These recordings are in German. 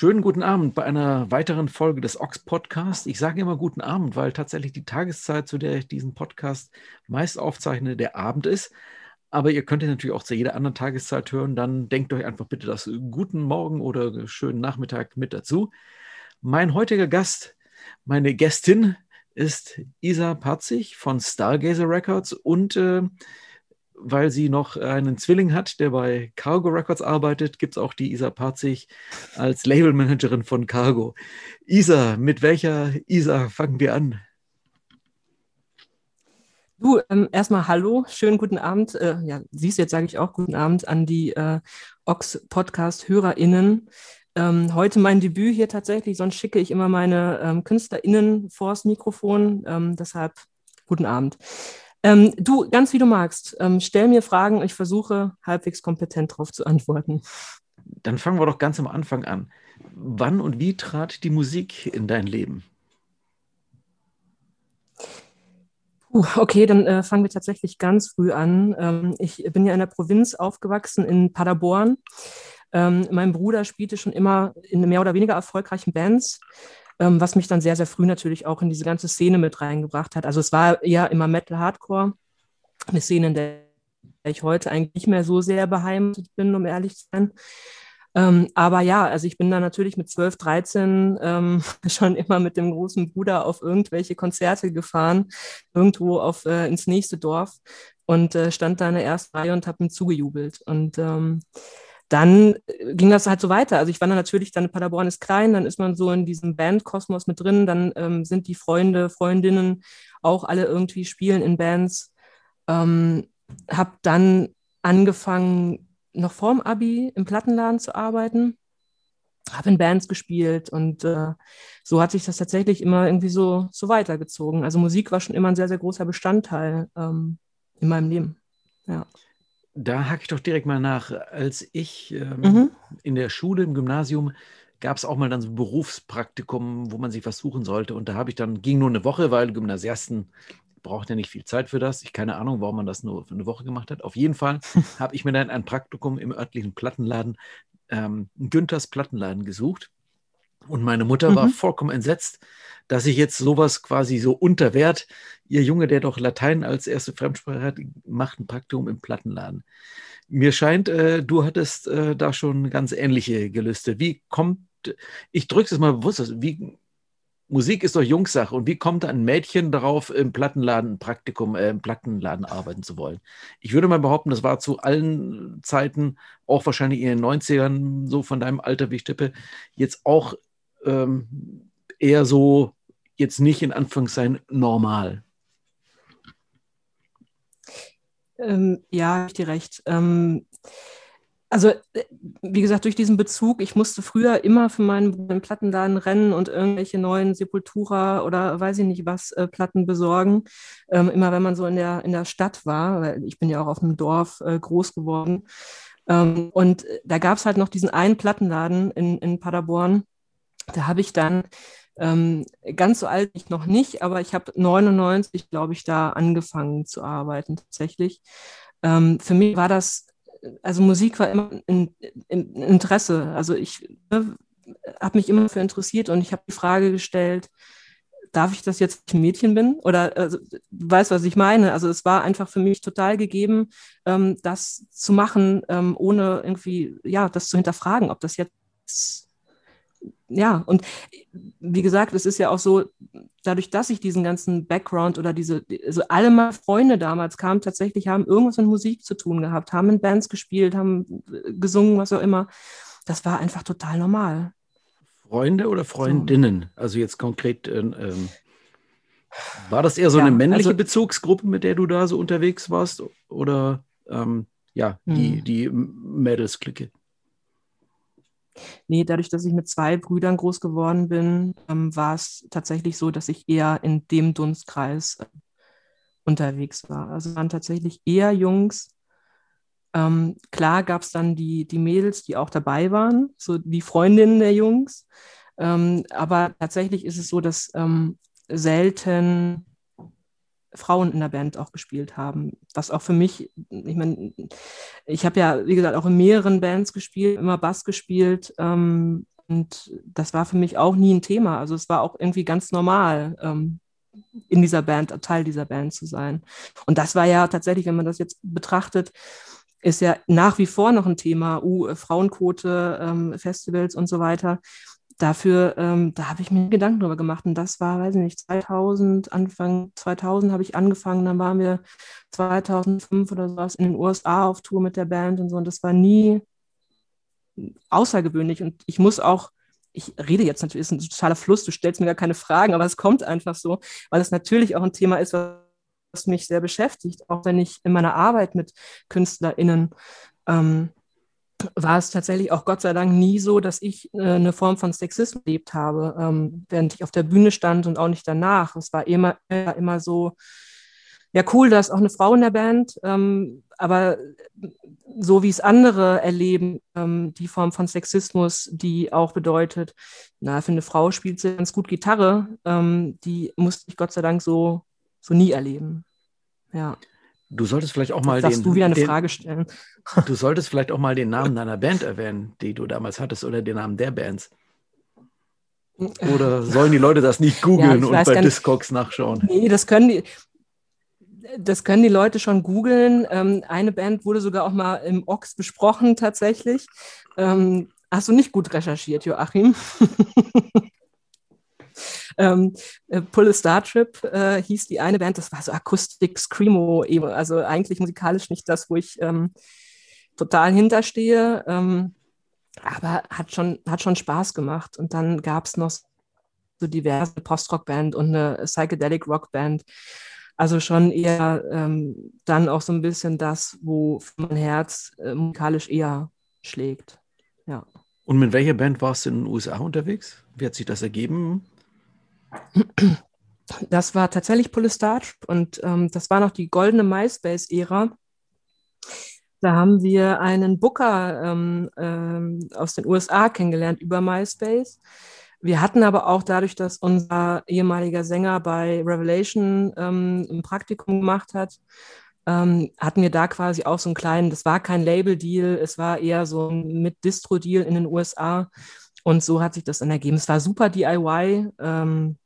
Schönen guten Abend bei einer weiteren Folge des Ox Podcast. Ich sage immer guten Abend, weil tatsächlich die Tageszeit, zu der ich diesen Podcast meist aufzeichne, der Abend ist. Aber ihr könnt ihn natürlich auch zu jeder anderen Tageszeit hören. Dann denkt euch einfach bitte das guten Morgen oder schönen Nachmittag mit dazu. Mein heutiger Gast, meine Gästin ist Isa Patzig von Stargazer Records und äh, weil sie noch einen Zwilling hat, der bei Cargo Records arbeitet, gibt es auch die Isa Parzig als Labelmanagerin von Cargo. Isa, mit welcher Isa fangen wir an? Du, ähm, erstmal hallo, schönen guten Abend. Äh, ja, siehst jetzt sage ich auch guten Abend an die äh, Ox-Podcast-HörerInnen. Ähm, heute mein Debüt hier tatsächlich, sonst schicke ich immer meine ähm, KünstlerInnen vors Mikrofon. Ähm, deshalb guten Abend. Ähm, du, ganz wie du magst, ähm, stell mir Fragen, ich versuche halbwegs kompetent darauf zu antworten. Dann fangen wir doch ganz am Anfang an. Wann und wie trat die Musik in dein Leben? Uh, okay, dann äh, fangen wir tatsächlich ganz früh an. Ähm, ich bin ja in der Provinz aufgewachsen, in Paderborn. Ähm, mein Bruder spielte schon immer in mehr oder weniger erfolgreichen Bands ähm, was mich dann sehr, sehr früh natürlich auch in diese ganze Szene mit reingebracht hat. Also es war eher immer Metal Hardcore, eine Szene, in der ich heute eigentlich nicht mehr so sehr beheimatet bin, um ehrlich zu sein. Ähm, aber ja, also ich bin da natürlich mit 12, 13 ähm, schon immer mit dem großen Bruder auf irgendwelche Konzerte gefahren, irgendwo auf, äh, ins nächste Dorf und äh, stand da in der ersten Reihe und habe ihm zugejubelt. Und ähm, dann äh, ging das halt so weiter. Also ich war dann natürlich, dann Paderborn ist klein, dann ist man so in diesem Bandkosmos mit drin, dann ähm, sind die Freunde, Freundinnen auch alle irgendwie spielen in Bands. Ähm, habe dann angefangen, noch vorm Abi im Plattenladen zu arbeiten, habe in Bands gespielt und äh, so hat sich das tatsächlich immer irgendwie so, so weitergezogen. Also Musik war schon immer ein sehr, sehr großer Bestandteil ähm, in meinem Leben. Ja. Da hake ich doch direkt mal nach. Als ich ähm, mhm. in der Schule, im Gymnasium, gab es auch mal dann so ein Berufspraktikum, wo man sich was suchen sollte. Und da habe ich dann, ging nur eine Woche, weil Gymnasiasten braucht ja nicht viel Zeit für das. Ich keine Ahnung, warum man das nur für eine Woche gemacht hat. Auf jeden Fall habe ich mir dann ein Praktikum im örtlichen Plattenladen, ähm, Günthers Plattenladen gesucht. Und meine Mutter mhm. war vollkommen entsetzt, dass ich jetzt sowas quasi so unter Wert, ihr Junge, der doch Latein als erste Fremdsprache hat, macht ein Praktikum im Plattenladen. Mir scheint, äh, du hattest äh, da schon ganz ähnliche Gelüste. Wie kommt, ich drücke es mal bewusst, wie, Musik ist doch Jungssache und wie kommt ein Mädchen darauf, im Plattenladen Praktikum, äh, im Plattenladen arbeiten zu wollen? Ich würde mal behaupten, das war zu allen Zeiten, auch wahrscheinlich in den 90ern, so von deinem Alter wie ich tippe, jetzt auch ähm, eher so jetzt nicht in Anführungszeichen normal. Ähm, ja, ich dir recht. Ähm, also, äh, wie gesagt, durch diesen Bezug, ich musste früher immer für meinen Plattenladen rennen und irgendwelche neuen Sepultura oder weiß ich nicht was äh, Platten besorgen. Ähm, immer wenn man so in der, in der Stadt war, weil ich bin ja auch auf einem Dorf äh, groß geworden. Ähm, und da gab es halt noch diesen einen Plattenladen in, in Paderborn. Da habe ich dann ähm, ganz so alt ich noch nicht, aber ich habe 99, glaube ich, da angefangen zu arbeiten tatsächlich. Ähm, für mich war das, also Musik war immer ein, ein Interesse. Also ich ne, habe mich immer für interessiert und ich habe die Frage gestellt, darf ich das jetzt, wenn ich ein Mädchen bin? Oder also, du weißt, was ich meine. Also es war einfach für mich total gegeben, ähm, das zu machen, ähm, ohne irgendwie, ja, das zu hinterfragen, ob das jetzt ja, und wie gesagt, es ist ja auch so, dadurch, dass ich diesen ganzen Background oder diese, also alle meine Freunde damals kamen tatsächlich, haben irgendwas mit Musik zu tun gehabt, haben in Bands gespielt, haben gesungen, was auch immer. Das war einfach total normal. Freunde oder Freundinnen? So. Also jetzt konkret, äh, ähm, war das eher so ja, eine männliche also, Bezugsgruppe, mit der du da so unterwegs warst? Oder ähm, ja, die, hm. die Mädels-Clique? Nee, dadurch, dass ich mit zwei Brüdern groß geworden bin, ähm, war es tatsächlich so, dass ich eher in dem Dunstkreis äh, unterwegs war. Also waren tatsächlich eher Jungs. Ähm, klar gab es dann die, die Mädels, die auch dabei waren, so die Freundinnen der Jungs. Ähm, aber tatsächlich ist es so, dass ähm, selten Frauen in der Band auch gespielt haben. Was auch für mich, ich meine, ich habe ja, wie gesagt, auch in mehreren Bands gespielt, immer Bass gespielt. Ähm, und das war für mich auch nie ein Thema. Also es war auch irgendwie ganz normal, ähm, in dieser Band, Teil dieser Band zu sein. Und das war ja tatsächlich, wenn man das jetzt betrachtet, ist ja nach wie vor noch ein Thema, uh, Frauenquote, ähm, Festivals und so weiter. Dafür, ähm, da habe ich mir Gedanken drüber gemacht. Und das war, weiß ich nicht, 2000, Anfang 2000 habe ich angefangen. Dann waren wir 2005 oder sowas in den USA auf Tour mit der Band und so. Und das war nie außergewöhnlich. Und ich muss auch ich rede jetzt natürlich, ist ein totaler Fluss, du stellst mir gar keine Fragen, aber es kommt einfach so, weil es natürlich auch ein Thema ist, was mich sehr beschäftigt, auch wenn ich in meiner Arbeit mit KünstlerInnen ähm, war es tatsächlich auch Gott sei Dank nie so, dass ich äh, eine Form von Sexismus erlebt habe, ähm, während ich auf der Bühne stand und auch nicht danach. Es war immer, immer so, ja cool, da ist auch eine Frau in der Band, ähm, aber so wie es andere erleben, ähm, die Form von Sexismus, die auch bedeutet, na, für eine Frau spielt sie ganz gut Gitarre, ähm, die musste ich Gott sei Dank so, so nie erleben. Ja. Du solltest vielleicht auch mal den, du wieder eine den, Frage stellen. Du solltest vielleicht auch mal den Namen deiner Band erwähnen, die du damals hattest, oder den Namen der Bands. Oder sollen die Leute das nicht googeln ja, und bei Discogs nachschauen? Nee, das können die das können die Leute schon googeln. Ähm, eine Band wurde sogar auch mal im Ox besprochen, tatsächlich. Ähm, hast du nicht gut recherchiert, Joachim? ähm, äh, Pull a Star Trip äh, hieß die eine Band, das war so Akustik, Screamo, also eigentlich musikalisch nicht das, wo ich ähm, total hinterstehe. Ähm, aber hat schon, hat schon Spaß gemacht. Und dann gab es noch so diverse Post-Rock-Band und eine Psychedelic-Rock-Band. Also schon eher ähm, dann auch so ein bisschen das, wo mein Herz äh, musikalisch eher schlägt. Ja. Und mit welcher Band warst du in den USA unterwegs? Wie hat sich das ergeben? Das war tatsächlich Polystarch und ähm, das war noch die goldene MySpace-Ära. Da haben wir einen Booker ähm, ähm, aus den USA kennengelernt über MySpace. Wir hatten aber auch dadurch, dass unser ehemaliger Sänger bei Revelation ähm, ein Praktikum gemacht hat, ähm, hatten wir da quasi auch so einen kleinen, das war kein Label-Deal, es war eher so ein mit Distro-Deal in den USA. Und so hat sich das dann ergeben. Es war super DIY. Ähm,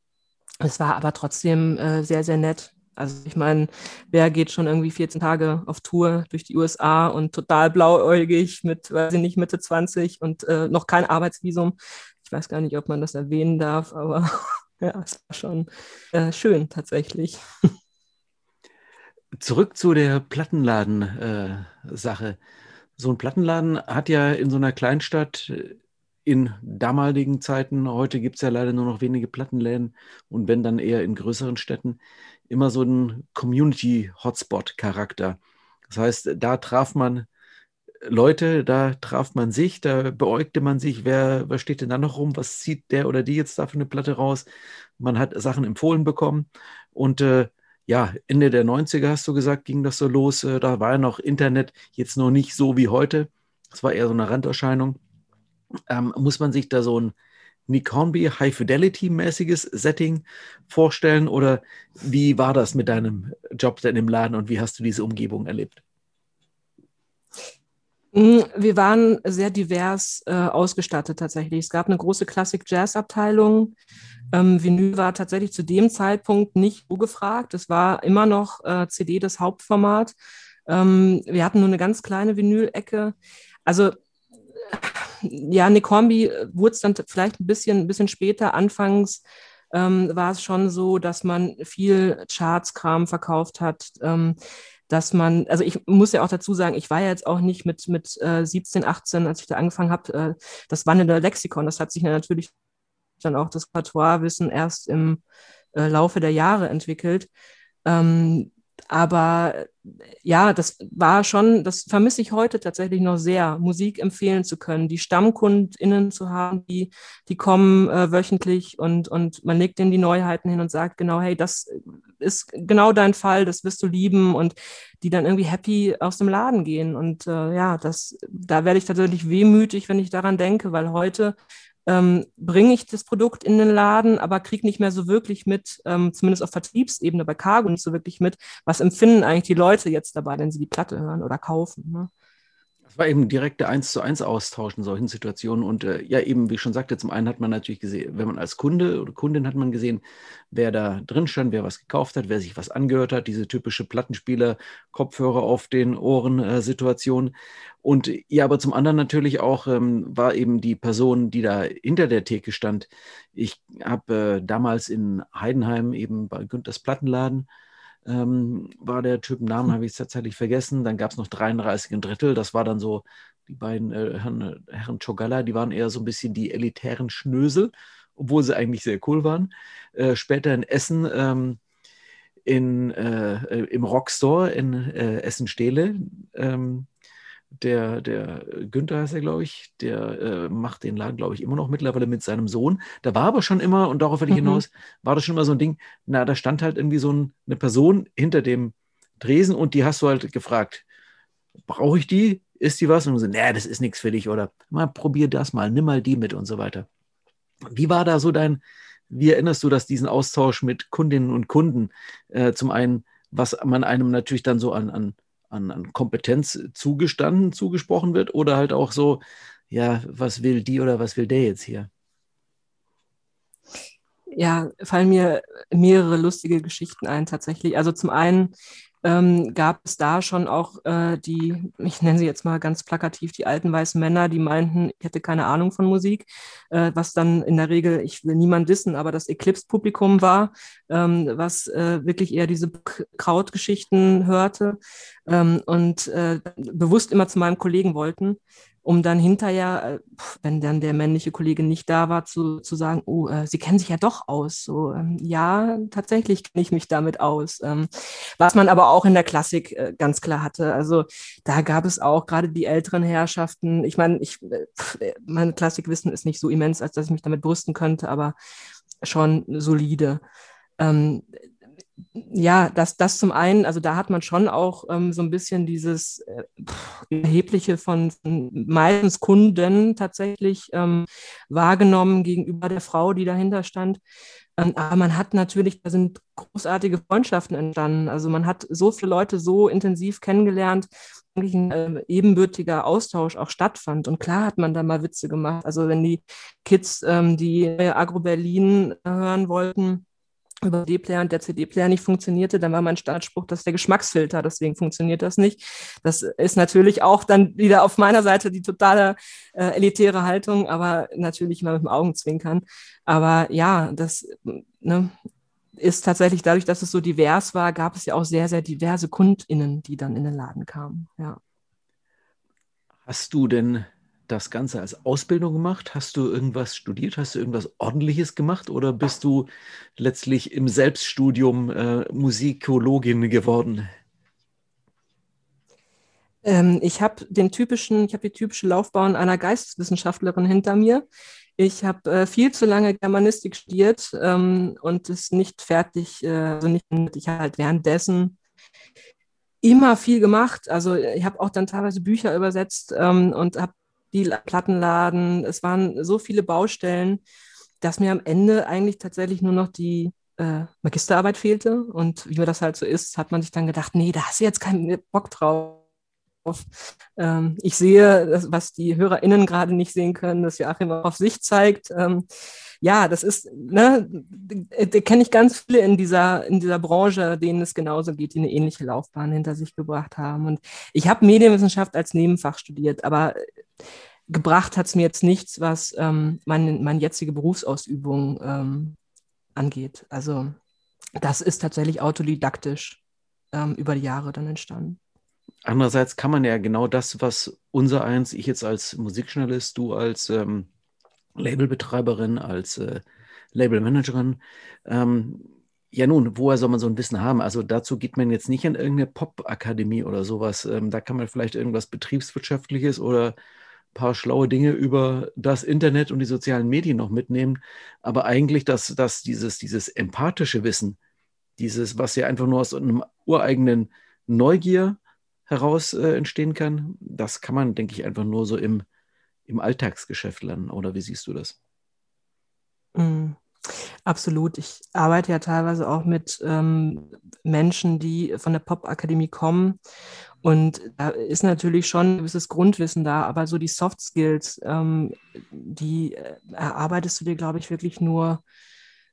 es war aber trotzdem äh, sehr, sehr nett. Also ich meine, wer geht schon irgendwie 14 Tage auf Tour durch die USA und total blauäugig mit, weiß ich nicht, Mitte 20 und äh, noch kein Arbeitsvisum. Ich weiß gar nicht, ob man das erwähnen darf, aber ja, es war schon äh, schön tatsächlich. Zurück zu der Plattenladen-Sache. Äh, so ein Plattenladen hat ja in so einer Kleinstadt äh, in damaligen Zeiten, heute gibt es ja leider nur noch wenige Plattenläden und wenn dann eher in größeren Städten, immer so einen Community-Hotspot-Charakter. Das heißt, da traf man Leute, da traf man sich, da beäugte man sich, wer, wer steht denn da noch rum, was zieht der oder die jetzt da für eine Platte raus. Man hat Sachen empfohlen bekommen und äh, ja, Ende der 90er hast du gesagt, ging das so los. Äh, da war ja noch Internet jetzt noch nicht so wie heute. Das war eher so eine Randerscheinung. Ähm, muss man sich da so ein Nick Hornby High Fidelity mäßiges Setting vorstellen oder wie war das mit deinem Job denn im Laden und wie hast du diese Umgebung erlebt? Mm, wir waren sehr divers äh, ausgestattet tatsächlich. Es gab eine große Klassik-Jazz-Abteilung. Ähm, Vinyl war tatsächlich zu dem Zeitpunkt nicht so gefragt. Es war immer noch äh, CD das Hauptformat. Ähm, wir hatten nur eine ganz kleine Vinyl-Ecke. Also ja, Nick Hornby wurde es dann vielleicht ein bisschen, ein bisschen später. Anfangs ähm, war es schon so, dass man viel Charts-Kram verkauft hat. Ähm, dass man, also ich muss ja auch dazu sagen, ich war ja jetzt auch nicht mit, mit äh, 17, 18, als ich da angefangen habe, äh, das wandelnde Lexikon, das hat sich natürlich dann auch das Patois-Wissen erst im äh, Laufe der Jahre entwickelt. Ähm, aber ja, das war schon, das vermisse ich heute tatsächlich noch sehr, Musik empfehlen zu können, die StammkundInnen zu haben, die, die kommen äh, wöchentlich und, und man legt denen die Neuheiten hin und sagt genau, hey, das ist genau dein Fall, das wirst du lieben und die dann irgendwie happy aus dem Laden gehen. Und äh, ja, das, da werde ich tatsächlich wehmütig, wenn ich daran denke, weil heute ähm, bringe ich das Produkt in den Laden, aber kriege nicht mehr so wirklich mit, ähm, zumindest auf Vertriebsebene bei Cargo nicht so wirklich mit, was empfinden eigentlich die Leute jetzt dabei, wenn sie die Platte hören oder kaufen. Ne? Es war eben direkte Eins zu eins Austausch in solchen Situationen. Und äh, ja, eben, wie ich schon sagte, zum einen hat man natürlich gesehen, wenn man als Kunde oder Kundin hat man gesehen, wer da drin stand, wer was gekauft hat, wer sich was angehört hat, diese typische Plattenspieler, Kopfhörer auf den Ohren äh, Situation. Und ja, aber zum anderen natürlich auch ähm, war eben die Person, die da hinter der Theke stand. Ich habe äh, damals in Heidenheim eben bei Günthers Plattenladen ähm, war der Typ, Namen hm. habe ich tatsächlich vergessen. Dann gab es noch 33 Drittel, das war dann so, die beiden äh, Herren, Herren Chogalla, die waren eher so ein bisschen die elitären Schnösel, obwohl sie eigentlich sehr cool waren. Äh, später in Essen, ähm, in, äh, äh im Rockstore in äh, Essen-Stehle, ähm, der, der Günther heißt er, glaube ich, der äh, macht den Laden, glaube ich, immer noch mittlerweile mit seinem Sohn. Da war aber schon immer, und darauf will ich mhm. hinaus, war das schon immer so ein Ding, na, da stand halt irgendwie so ein, eine Person hinter dem Dresen und die hast du halt gefragt, brauche ich die? Ist die was? Und so, nee, das ist nichts für dich oder mal probier das mal, nimm mal die mit und so weiter. Wie war da so dein, wie erinnerst du das, diesen Austausch mit Kundinnen und Kunden? Äh, zum einen, was man einem natürlich dann so an, an an, an Kompetenz zugestanden, zugesprochen wird oder halt auch so, ja, was will die oder was will der jetzt hier? Ja, fallen mir mehrere lustige Geschichten ein tatsächlich. Also zum einen ähm, gab es da schon auch äh, die, ich nenne sie jetzt mal ganz plakativ, die alten weißen Männer, die meinten, ich hätte keine Ahnung von Musik, äh, was dann in der Regel, ich will niemand wissen, aber das Eclipse-Publikum war, ähm, was äh, wirklich eher diese Krautgeschichten hörte ähm, und äh, bewusst immer zu meinem Kollegen wollten um dann hinterher, äh, wenn dann der männliche Kollege nicht da war, zu, zu sagen, oh, äh, Sie kennen sich ja doch aus. So, ähm, ja, tatsächlich kenne ich mich damit aus. Ähm, was man aber auch in der Klassik äh, ganz klar hatte. Also da gab es auch gerade die älteren Herrschaften. Ich meine, ich, äh, mein Klassikwissen ist nicht so immens, als dass ich mich damit brüsten könnte, aber schon solide. Ähm, ja, das, das zum einen, also da hat man schon auch ähm, so ein bisschen dieses äh, Erhebliche von, von, meistens Kunden tatsächlich ähm, wahrgenommen gegenüber der Frau, die dahinter stand. Ähm, aber man hat natürlich, da sind großartige Freundschaften entstanden. Also man hat so viele Leute so intensiv kennengelernt, eigentlich ein äh, ebenbürtiger Austausch auch stattfand. Und klar hat man da mal Witze gemacht. Also wenn die Kids ähm, die Agro Berlin hören wollten, über D-Player und der CD-Player nicht funktionierte, dann war mein Startspruch, das ist der Geschmacksfilter, deswegen funktioniert das nicht. Das ist natürlich auch dann wieder auf meiner Seite die totale äh, elitäre Haltung, aber natürlich immer mit dem Augenzwinkern. Aber ja, das ne, ist tatsächlich dadurch, dass es so divers war, gab es ja auch sehr, sehr diverse KundInnen, die dann in den Laden kamen. Ja. Hast du denn das Ganze als Ausbildung gemacht? Hast du irgendwas studiert? Hast du irgendwas Ordentliches gemacht? Oder bist du letztlich im Selbststudium äh, Musikologin geworden? Ähm, ich habe den typischen, ich habe die typische Laufbahn einer Geisteswissenschaftlerin hinter mir. Ich habe äh, viel zu lange Germanistik studiert ähm, und es nicht fertig, äh, also nicht, ich habe halt währenddessen immer viel gemacht. Also ich habe auch dann teilweise Bücher übersetzt ähm, und habe die Plattenladen. Es waren so viele Baustellen, dass mir am Ende eigentlich tatsächlich nur noch die äh, Magisterarbeit fehlte. Und wie mir das halt so ist, hat man sich dann gedacht, nee, da hast du jetzt keinen Bock drauf. Ähm, ich sehe, das, was die HörerInnen gerade nicht sehen können, dass Joachim auf sich zeigt. Ähm, ja, das ist, ne, da kenne ich ganz viele in dieser, in dieser Branche, denen es genauso geht, die eine ähnliche Laufbahn hinter sich gebracht haben. Und ich habe Medienwissenschaft als Nebenfach studiert, aber gebracht hat es mir jetzt nichts, was ähm, meine, meine jetzige Berufsausübung ähm, angeht. Also das ist tatsächlich autodidaktisch ähm, über die Jahre dann entstanden. Andererseits kann man ja genau das, was unser eins, ich jetzt als Musikjournalist, du als ähm, Labelbetreiberin, als äh, Labelmanagerin, ähm, ja nun, woher soll man so ein Wissen haben? Also dazu geht man jetzt nicht in irgendeine Pop-Akademie oder sowas. Ähm, da kann man vielleicht irgendwas Betriebswirtschaftliches oder paar schlaue Dinge über das Internet und die sozialen Medien noch mitnehmen. Aber eigentlich, dass, dass dieses, dieses empathische Wissen, dieses, was ja einfach nur aus einem ureigenen Neugier heraus äh, entstehen kann, das kann man, denke ich, einfach nur so im, im Alltagsgeschäft lernen. Oder wie siehst du das? Mhm. Absolut. Ich arbeite ja teilweise auch mit ähm, Menschen, die von der Popakademie kommen. Und da ist natürlich schon ein gewisses Grundwissen da, aber so die Soft Skills, ähm, die äh, erarbeitest du dir, glaube ich, wirklich nur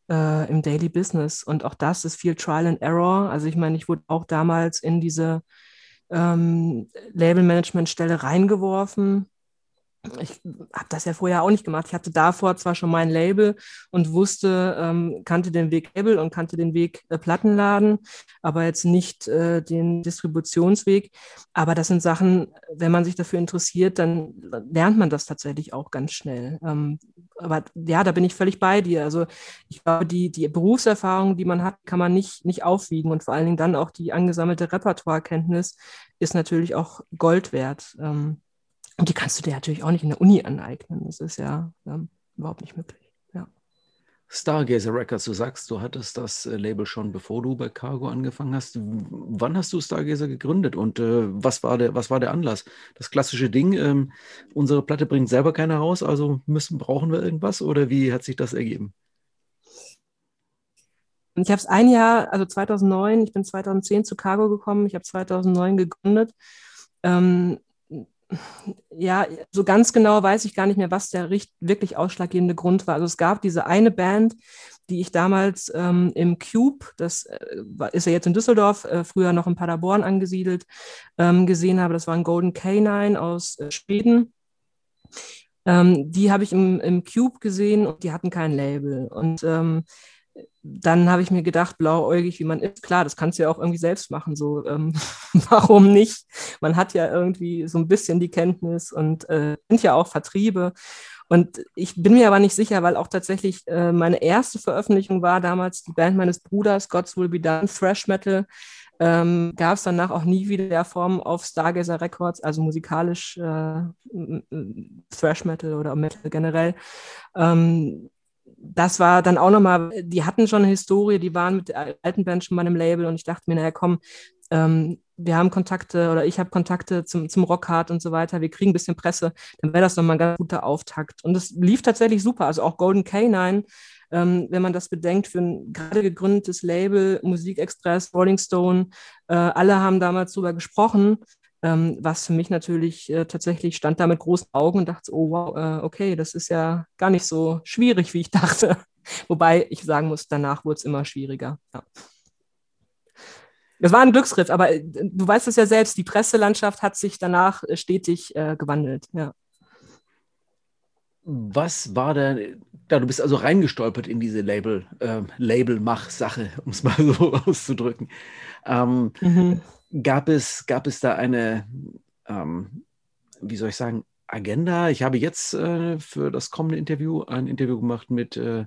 äh, im Daily Business. Und auch das ist viel Trial and Error. Also ich meine, ich wurde auch damals in diese ähm, Label-Management-Stelle reingeworfen ich habe das ja vorher auch nicht gemacht. Ich hatte davor zwar schon mein Label und wusste, ähm, kannte den Weg Label und kannte den Weg äh, Plattenladen, aber jetzt nicht äh, den Distributionsweg. Aber das sind Sachen, wenn man sich dafür interessiert, dann lernt man das tatsächlich auch ganz schnell. Ähm, aber ja, da bin ich völlig bei dir. Also ich glaube, die, die Berufserfahrung, die man hat, kann man nicht, nicht aufwiegen und vor allen Dingen dann auch die angesammelte Repertoirekenntnis ist natürlich auch Gold wert. Ähm, und die kannst du dir natürlich auch nicht in der Uni aneignen. Das ist ja ähm, überhaupt nicht möglich. Ja. Stargazer Records, du sagst, du hattest das äh, Label schon bevor du bei Cargo angefangen hast. Wann hast du Stargazer gegründet und äh, was, war der, was war der Anlass? Das klassische Ding, ähm, unsere Platte bringt selber keiner raus, also müssen, brauchen wir irgendwas oder wie hat sich das ergeben? Ich habe es ein Jahr, also 2009, ich bin 2010 zu Cargo gekommen, ich habe 2009 gegründet. Ähm, ja, so ganz genau weiß ich gar nicht mehr, was der wirklich ausschlaggebende Grund war. Also es gab diese eine Band, die ich damals ähm, im Cube, das äh, ist ja jetzt in Düsseldorf, äh, früher noch in Paderborn angesiedelt, ähm, gesehen habe. Das war ein Golden Canine aus äh, Schweden. Ähm, die habe ich im, im Cube gesehen und die hatten kein Label. Und ähm, dann habe ich mir gedacht, blauäugig wie man ist, klar, das kannst du ja auch irgendwie selbst machen. So, ähm, warum nicht? Man hat ja irgendwie so ein bisschen die Kenntnis und äh, sind ja auch Vertriebe. Und ich bin mir aber nicht sicher, weil auch tatsächlich äh, meine erste Veröffentlichung war damals die Band meines Bruders, Gods Will Be Done, Thrash Metal. Ähm, Gab es danach auch nie wieder der Form auf Stargazer Records, also musikalisch äh, Thrash Metal oder Metal generell. Ähm, das war dann auch nochmal, die hatten schon eine Historie, die waren mit der alten Band schon bei einem Label und ich dachte mir, naja, komm, ähm, wir haben Kontakte oder ich habe Kontakte zum, zum Rockhard und so weiter, wir kriegen ein bisschen Presse, dann wäre das nochmal ein ganz guter Auftakt. Und es lief tatsächlich super, also auch Golden Canine, ähm, wenn man das bedenkt, für ein gerade gegründetes Label, Musikexpress, Rolling Stone, äh, alle haben damals darüber gesprochen ähm, was für mich natürlich äh, tatsächlich stand da mit großen Augen und dachte, oh wow, äh, okay, das ist ja gar nicht so schwierig, wie ich dachte. Wobei ich sagen muss, danach wurde es immer schwieriger. Ja. Das war ein Glücksgriff, aber äh, du weißt es ja selbst, die Presselandschaft hat sich danach äh, stetig äh, gewandelt. Ja. Was war denn, ja, du bist also reingestolpert in diese Label, äh, Label-Mach-Sache, um es mal so auszudrücken. Ähm, mhm gab es, gab es da eine, ähm, wie soll ich sagen, Agenda? Ich habe jetzt äh, für das kommende Interview ein Interview gemacht mit äh,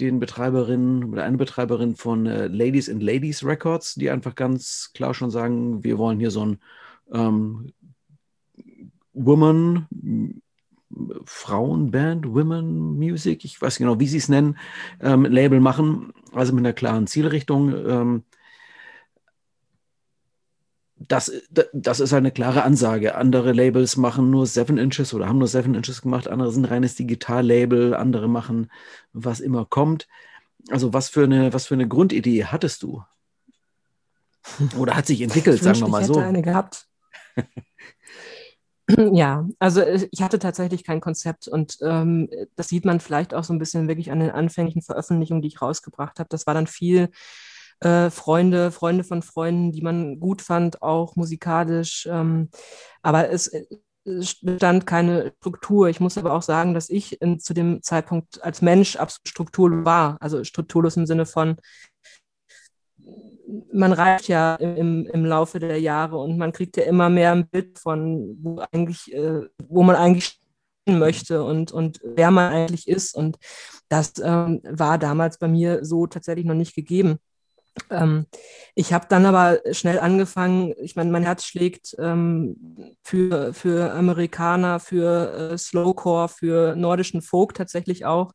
den Betreiberinnen oder eine Betreiberin von äh, Ladies and Ladies Records, die einfach ganz klar schon sagen, wir wollen hier so ein ähm, Woman, Frauenband, Women Music, ich weiß genau, wie sie es nennen, ähm, Label machen, also mit einer klaren Zielrichtung. Ähm, das, das ist eine klare Ansage. Andere Labels machen nur Seven Inches oder haben nur Seven Inches gemacht, andere sind reines Digital-Label, andere machen was immer kommt. Also was für eine, was für eine Grundidee hattest du? Oder hat sich entwickelt, ich sagen wir mal ich so. Hätte eine gehabt. ja, also ich hatte tatsächlich kein Konzept und ähm, das sieht man vielleicht auch so ein bisschen wirklich an den anfänglichen Veröffentlichungen, die ich rausgebracht habe. Das war dann viel äh, Freunde, Freunde von Freunden, die man gut fand, auch musikalisch. Ähm, aber es, es bestand keine Struktur. Ich muss aber auch sagen, dass ich in, zu dem Zeitpunkt als Mensch absolut strukturlos war. Also strukturlos im Sinne von, man reift ja im, im Laufe der Jahre und man kriegt ja immer mehr ein Bild von, wo, eigentlich, äh, wo man eigentlich möchte und, und wer man eigentlich ist. Und das ähm, war damals bei mir so tatsächlich noch nicht gegeben. Ähm, ich habe dann aber schnell angefangen, ich meine, mein Herz schlägt ähm, für, für Amerikaner, für äh, Slowcore, für nordischen Folk tatsächlich auch.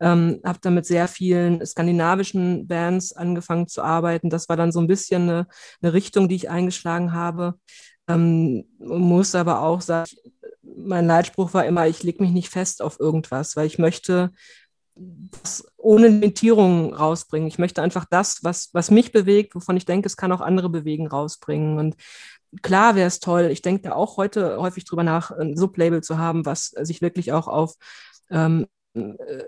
Ähm, habe dann mit sehr vielen skandinavischen Bands angefangen zu arbeiten. Das war dann so ein bisschen eine, eine Richtung, die ich eingeschlagen habe. Ähm, muss aber auch sagen, mein Leitspruch war immer, ich lege mich nicht fest auf irgendwas, weil ich möchte, dass ohne Limitierungen rausbringen. Ich möchte einfach das, was, was mich bewegt, wovon ich denke, es kann auch andere bewegen, rausbringen. Und klar wäre es toll. Ich denke da auch heute häufig drüber nach, ein Sublabel zu haben, was sich wirklich auch auf ähm, äh,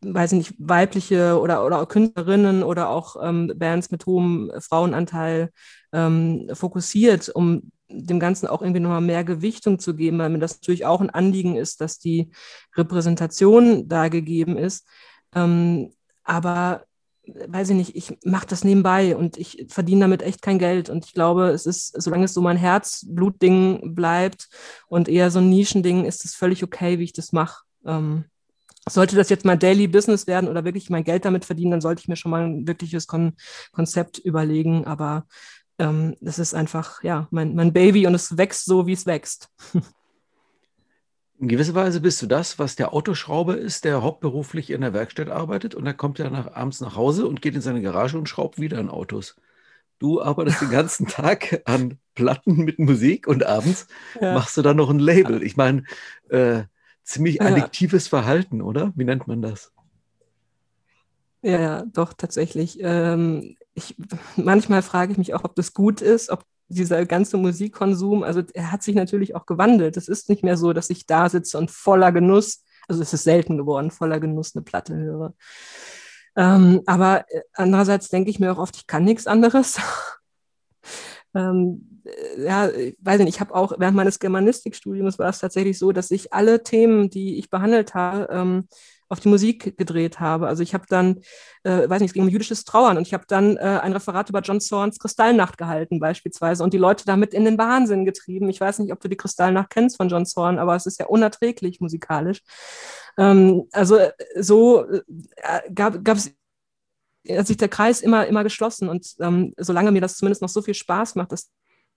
weiß ich nicht, weibliche oder, oder Künstlerinnen oder auch ähm, Bands mit hohem Frauenanteil ähm, fokussiert, um dem Ganzen auch irgendwie nochmal mehr Gewichtung zu geben, weil mir das natürlich auch ein Anliegen ist, dass die Repräsentation da gegeben ist. Ähm, aber weiß ich nicht, ich mache das nebenbei und ich verdiene damit echt kein Geld. Und ich glaube, es ist, solange es so mein Herzblutding bleibt und eher so ein Nischending, ist es völlig okay, wie ich das mache. Ähm, sollte das jetzt mein Daily Business werden oder wirklich mein Geld damit verdienen, dann sollte ich mir schon mal ein wirkliches Kon Konzept überlegen. Aber ähm, das ist einfach, ja, mein, mein Baby und es wächst so, wie es wächst. In gewisser Weise bist du das, was der Autoschrauber ist, der hauptberuflich in der Werkstatt arbeitet und dann kommt er nach, abends nach Hause und geht in seine Garage und schraubt wieder an Autos. Du arbeitest den ganzen Tag an Platten mit Musik und abends ja. machst du dann noch ein Label. Ich meine, äh, ziemlich addiktives ja. Verhalten, oder? Wie nennt man das? Ja, ja, doch, tatsächlich. Ähm, ich, manchmal frage ich mich auch, ob das gut ist, ob dieser ganze Musikkonsum, also er hat sich natürlich auch gewandelt. Es ist nicht mehr so, dass ich da sitze und voller Genuss, also es ist selten geworden, voller Genuss eine Platte höre. Ähm, aber äh, andererseits denke ich mir auch oft, ich kann nichts anderes. ähm, äh, ja, ich weiß nicht, ich habe auch während meines Germanistikstudiums war es tatsächlich so, dass ich alle Themen, die ich behandelt habe, ähm, auf die Musik gedreht habe. Also ich habe dann, äh, weiß nicht, es ging um jüdisches Trauern und ich habe dann äh, ein Referat über John Zorns Kristallnacht gehalten beispielsweise und die Leute damit in den Wahnsinn getrieben. Ich weiß nicht, ob du die Kristallnacht kennst von John Zorn, aber es ist ja unerträglich musikalisch. Ähm, also äh, so äh, gab es hat sich der Kreis immer, immer geschlossen. Und ähm, solange mir das zumindest noch so viel Spaß macht, dass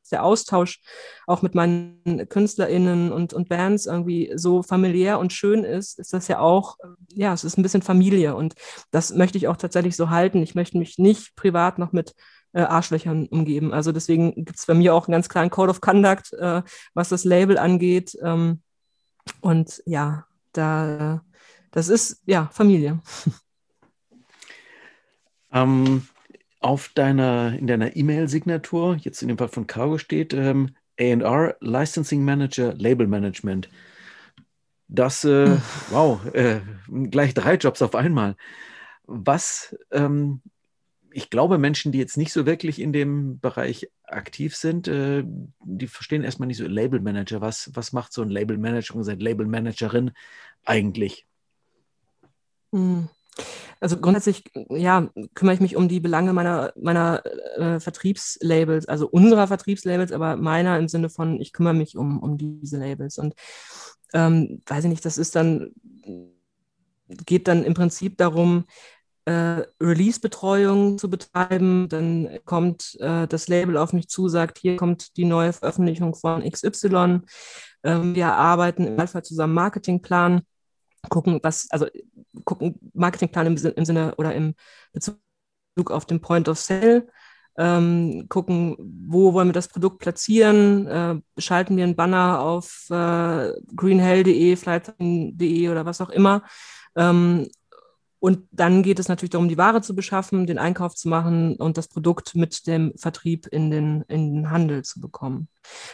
der Austausch auch mit meinen KünstlerInnen und, und Bands irgendwie so familiär und schön ist, ist das ja auch, ja, es ist ein bisschen Familie. Und das möchte ich auch tatsächlich so halten. Ich möchte mich nicht privat noch mit äh, Arschlöchern umgeben. Also deswegen gibt es bei mir auch einen ganz klaren Code of Conduct, äh, was das Label angeht. Ähm, und ja, da, das ist ja Familie. Ähm, auf deiner, in deiner E-Mail-Signatur, jetzt in dem Fall von Cargo steht, ähm, AR, Licensing Manager, Label Management. Das, äh, wow, äh, gleich drei Jobs auf einmal. Was, ähm, ich glaube, Menschen, die jetzt nicht so wirklich in dem Bereich aktiv sind, äh, die verstehen erstmal nicht so Label Manager. Was, was macht so ein Label Manager und eine Label Managerin eigentlich? Hm. Also grundsätzlich, ja, kümmere ich mich um die Belange meiner, meiner äh, Vertriebslabels, also unserer Vertriebslabels, aber meiner im Sinne von, ich kümmere mich um, um diese Labels. Und ähm, weiß ich nicht, das ist dann, geht dann im Prinzip darum, äh, Release-Betreuung zu betreiben. Dann kommt äh, das Label auf mich zu, sagt, hier kommt die neue Veröffentlichung von XY. Ähm, wir arbeiten im Alpha zusammen Marketingplan gucken, was, also gucken, Marketingplan im, im Sinne oder im Bezug auf den Point of Sale, ähm, gucken, wo wollen wir das Produkt platzieren, äh, schalten wir einen Banner auf äh, greenhell.de, flight.de oder was auch immer. Ähm, und dann geht es natürlich darum, die Ware zu beschaffen, den Einkauf zu machen und das Produkt mit dem Vertrieb in den, in den Handel zu bekommen.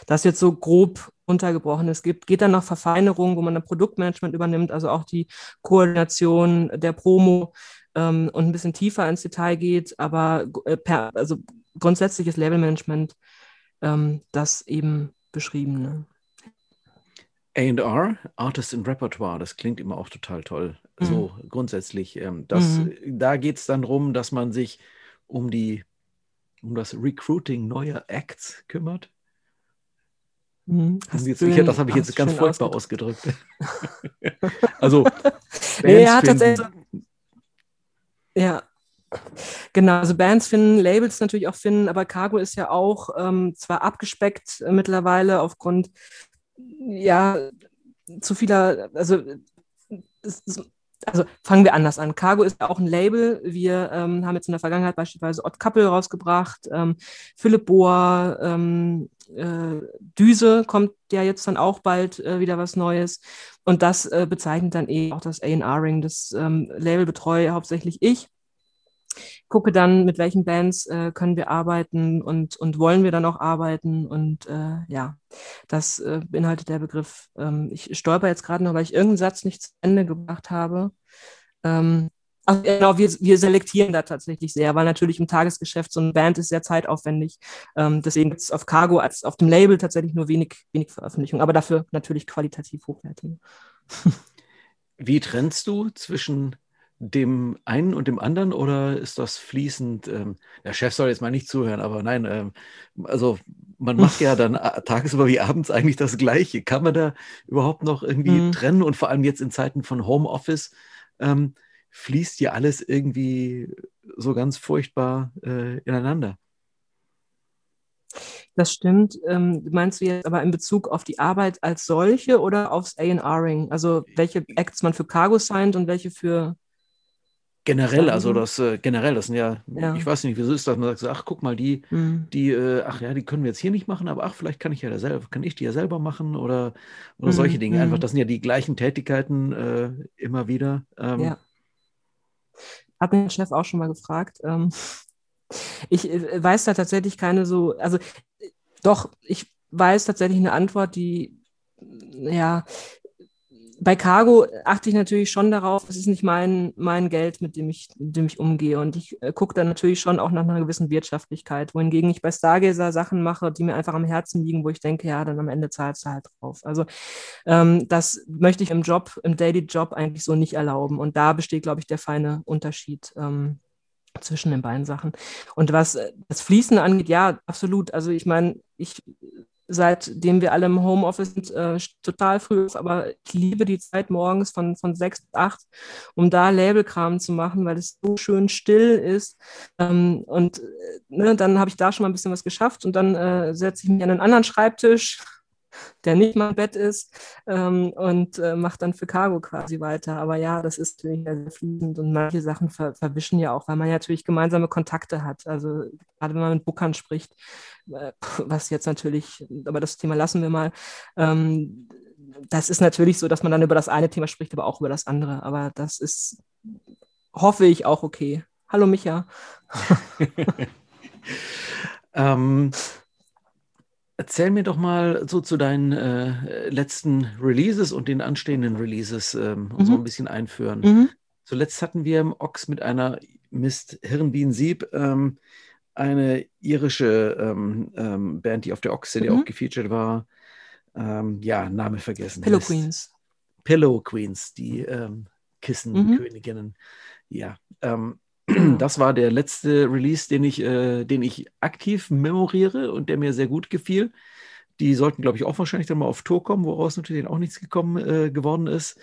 Das ist jetzt so grob untergebrochen. Es gibt, geht dann noch Verfeinerungen, wo man ein Produktmanagement übernimmt, also auch die Koordination der Promo ähm, und ein bisschen tiefer ins Detail geht, aber äh, per, also grundsätzliches Levelmanagement, ähm, das eben beschriebene. AR, Artist in Repertoire, das klingt immer auch total toll. Mhm. So grundsätzlich. Ähm, das, mhm. Da geht es dann darum, dass man sich um die um das Recruiting neuer Acts kümmert. Mhm. Jetzt, sicher, das habe ich jetzt ganz furchtbar ausgedrückt. also, Bands ja, tatsächlich. Ja, Genau, also Bands finden, Labels natürlich auch finden, aber Cargo ist ja auch ähm, zwar abgespeckt äh, mittlerweile aufgrund ja zu vieler, also es, also fangen wir anders an. Cargo ist auch ein Label. Wir ähm, haben jetzt in der Vergangenheit beispielsweise Odd Couple rausgebracht, ähm, Philipp Bohr, ähm, äh, Düse kommt ja jetzt dann auch bald äh, wieder was Neues. Und das äh, bezeichnet dann eben auch das A&R-Ring. Das ähm, Label betreue hauptsächlich ich gucke dann, mit welchen Bands äh, können wir arbeiten und, und wollen wir dann auch arbeiten. Und äh, ja, das äh, beinhaltet der Begriff. Ähm, ich stolper jetzt gerade noch, weil ich irgendeinen Satz nicht zu Ende gebracht habe. Ähm, also genau, wir, wir selektieren da tatsächlich sehr, weil natürlich im Tagesgeschäft so eine Band ist sehr zeitaufwendig. Ähm, deswegen gibt es auf Cargo als auf dem Label tatsächlich nur wenig, wenig Veröffentlichungen, aber dafür natürlich qualitativ hochwertige. Wie trennst du zwischen dem einen und dem anderen oder ist das fließend? Ähm, der Chef soll jetzt mal nicht zuhören, aber nein, ähm, also man macht ja dann tagsüber wie abends eigentlich das Gleiche. Kann man da überhaupt noch irgendwie mhm. trennen und vor allem jetzt in Zeiten von Homeoffice ähm, fließt ja alles irgendwie so ganz furchtbar äh, ineinander. Das stimmt. Ähm, meinst du jetzt aber in Bezug auf die Arbeit als solche oder aufs A&R-Ing? Also welche Acts man für Cargo signed und welche für Generell, also das äh, generell, das sind ja, ja, ich weiß nicht, wieso ist das, man sagt ach guck mal, die, mhm. die, äh, ach ja, die können wir jetzt hier nicht machen, aber ach, vielleicht kann ich ja selber, kann ich die ja selber machen oder, oder mhm. solche Dinge. Einfach, mhm. das sind ja die gleichen Tätigkeiten äh, immer wieder. Ähm, ja. Hat mir der Chef auch schon mal gefragt. Ähm, ich äh, weiß da tatsächlich keine so, also doch, ich weiß tatsächlich eine Antwort, die ja, bei Cargo achte ich natürlich schon darauf, es ist nicht mein, mein Geld, mit dem ich, mit dem ich umgehe. Und ich äh, gucke dann natürlich schon auch nach einer gewissen Wirtschaftlichkeit, wohingegen ich bei Stargazer Sachen mache, die mir einfach am Herzen liegen, wo ich denke, ja, dann am Ende zahlst du halt drauf. Also ähm, das möchte ich im Job, im Daily Job eigentlich so nicht erlauben. Und da besteht, glaube ich, der feine Unterschied. Ähm, zwischen den beiden Sachen. Und was äh, das Fließen angeht, ja, absolut. Also ich meine, ich seitdem wir alle im Homeoffice sind, äh, total früh auf, aber ich liebe die Zeit morgens von, von sechs bis acht, um da Labelkram zu machen, weil es so schön still ist. Ähm, und äh, ne, dann habe ich da schon mal ein bisschen was geschafft und dann äh, setze ich mich an einen anderen Schreibtisch, der nicht mein Bett ist ähm, und äh, macht dann für Cargo quasi weiter. Aber ja, das ist natürlich sehr fließend und manche Sachen ver verwischen ja auch, weil man ja natürlich gemeinsame Kontakte hat. Also gerade wenn man mit Bookern spricht, äh, was jetzt natürlich, aber das Thema lassen wir mal. Ähm, das ist natürlich so, dass man dann über das eine Thema spricht, aber auch über das andere. Aber das ist, hoffe ich, auch okay. Hallo Micha. ähm, Erzähl mir doch mal so zu deinen äh, letzten Releases und den anstehenden Releases ähm, mhm. so ein bisschen einführen. Mhm. Zuletzt hatten wir im Ox mit einer Mist Hirnbienen Sieb ähm, eine irische ähm, ähm, Band, die auf der Ox City mhm. auch gefeatured war. Ähm, ja, Name vergessen. Pillow Queens. Pillow Queens, die ähm, Kissenköniginnen. Ja. Ähm. Das war der letzte Release, den ich, äh, den ich aktiv memoriere und der mir sehr gut gefiel. Die sollten, glaube ich, auch wahrscheinlich dann mal auf Tour kommen, woraus natürlich auch nichts gekommen äh, geworden ist.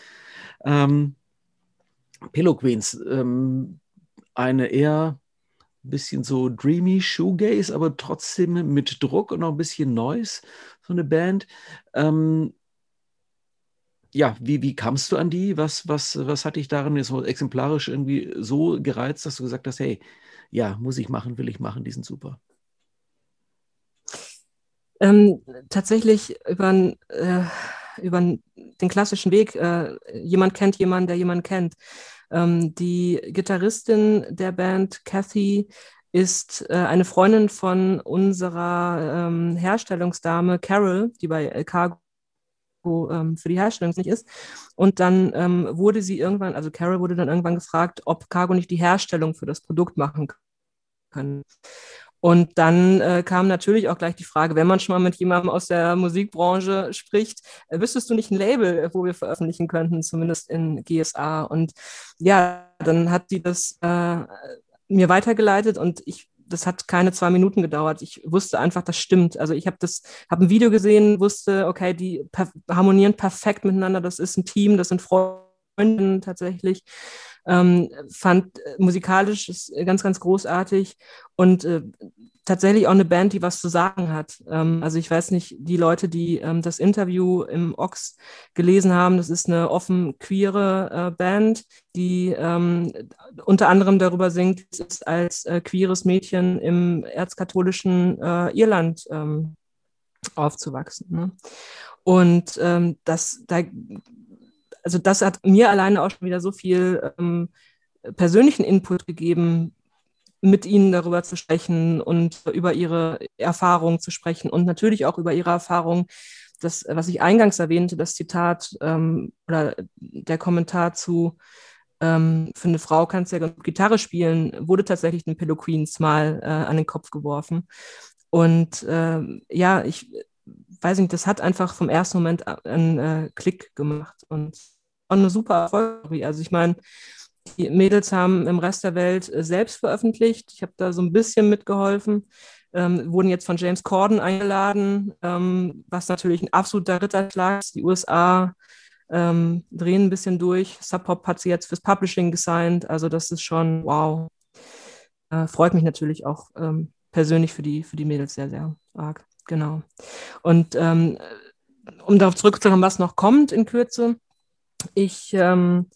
Ähm, Pillow Queens, ähm, eine eher ein bisschen so dreamy Shoegaze, aber trotzdem mit Druck und auch ein bisschen Noise, so eine Band. Ähm, ja, wie, wie kamst du an die? Was, was, was hat dich darin so exemplarisch irgendwie so gereizt, dass du gesagt hast, hey, ja, muss ich machen, will ich machen, die sind super? Ähm, tatsächlich über, äh, über den klassischen Weg. Äh, jemand kennt jemanden, der jemanden kennt. Ähm, die Gitarristin der Band, Kathy, ist äh, eine Freundin von unserer ähm, Herstellungsdame Carol, die bei Cargo ähm, für die Herstellung nicht ist. Und dann ähm, wurde sie irgendwann, also Carol wurde dann irgendwann gefragt, ob Cargo nicht die Herstellung für das Produkt machen kann. Und dann äh, kam natürlich auch gleich die Frage, wenn man schon mal mit jemandem aus der Musikbranche spricht, äh, wüsstest du nicht ein Label, wo wir veröffentlichen könnten, zumindest in GSA? Und ja, dann hat sie das äh, mir weitergeleitet und ich das hat keine zwei Minuten gedauert. Ich wusste einfach, das stimmt. Also ich habe das, habe ein Video gesehen, wusste, okay, die per harmonieren perfekt miteinander. Das ist ein Team, das sind Freundinnen tatsächlich. Ähm, fand äh, musikalisch ist ganz, ganz großartig und äh, tatsächlich auch eine Band, die was zu sagen hat. Ähm, also ich weiß nicht, die Leute, die ähm, das Interview im Ox gelesen haben, das ist eine offen queere äh, Band, die ähm, unter anderem darüber singt, als äh, queeres Mädchen im erzkatholischen äh, Irland ähm, aufzuwachsen. Ne? Und ähm, das, da, also das hat mir alleine auch schon wieder so viel ähm, persönlichen Input gegeben, mit ihnen darüber zu sprechen und über ihre Erfahrungen zu sprechen und natürlich auch über ihre Erfahrungen. Das, was ich eingangs erwähnte, das Zitat ähm, oder der Kommentar zu ähm, für eine Frau kannst du ja Gitarre spielen, wurde tatsächlich den Pillow Queens mal äh, an den Kopf geworfen. Und äh, ja, ich weiß nicht, das hat einfach vom ersten Moment einen äh, Klick gemacht und eine super Erfolg. Also ich meine, die Mädels haben im Rest der Welt äh, selbst veröffentlicht. Ich habe da so ein bisschen mitgeholfen. Ähm, wurden jetzt von James Corden eingeladen, ähm, was natürlich ein absoluter Ritterschlag ist. Die USA ähm, drehen ein bisschen durch. Sub Pop hat sie jetzt fürs Publishing gesigned. Also das ist schon wow. Äh, freut mich natürlich auch ähm, persönlich für die, für die Mädels sehr, sehr arg. Genau. Und ähm, um darauf zurückzukommen, was noch kommt in Kürze. Ich ähm,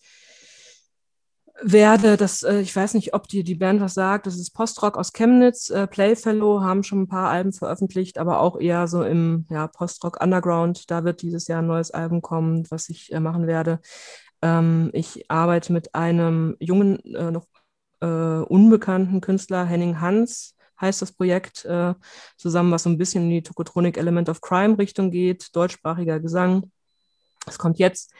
werde, das, äh, ich weiß nicht, ob dir die Band was sagt, das ist Postrock aus Chemnitz, äh, Playfellow haben schon ein paar Alben veröffentlicht, aber auch eher so im ja, Postrock Underground. Da wird dieses Jahr ein neues Album kommen, was ich äh, machen werde. Ähm, ich arbeite mit einem jungen, äh, noch äh, unbekannten Künstler, Henning Hans, heißt das Projekt, äh, zusammen, was so ein bisschen in die Tokotronik Element of Crime Richtung geht, deutschsprachiger Gesang. Es kommt jetzt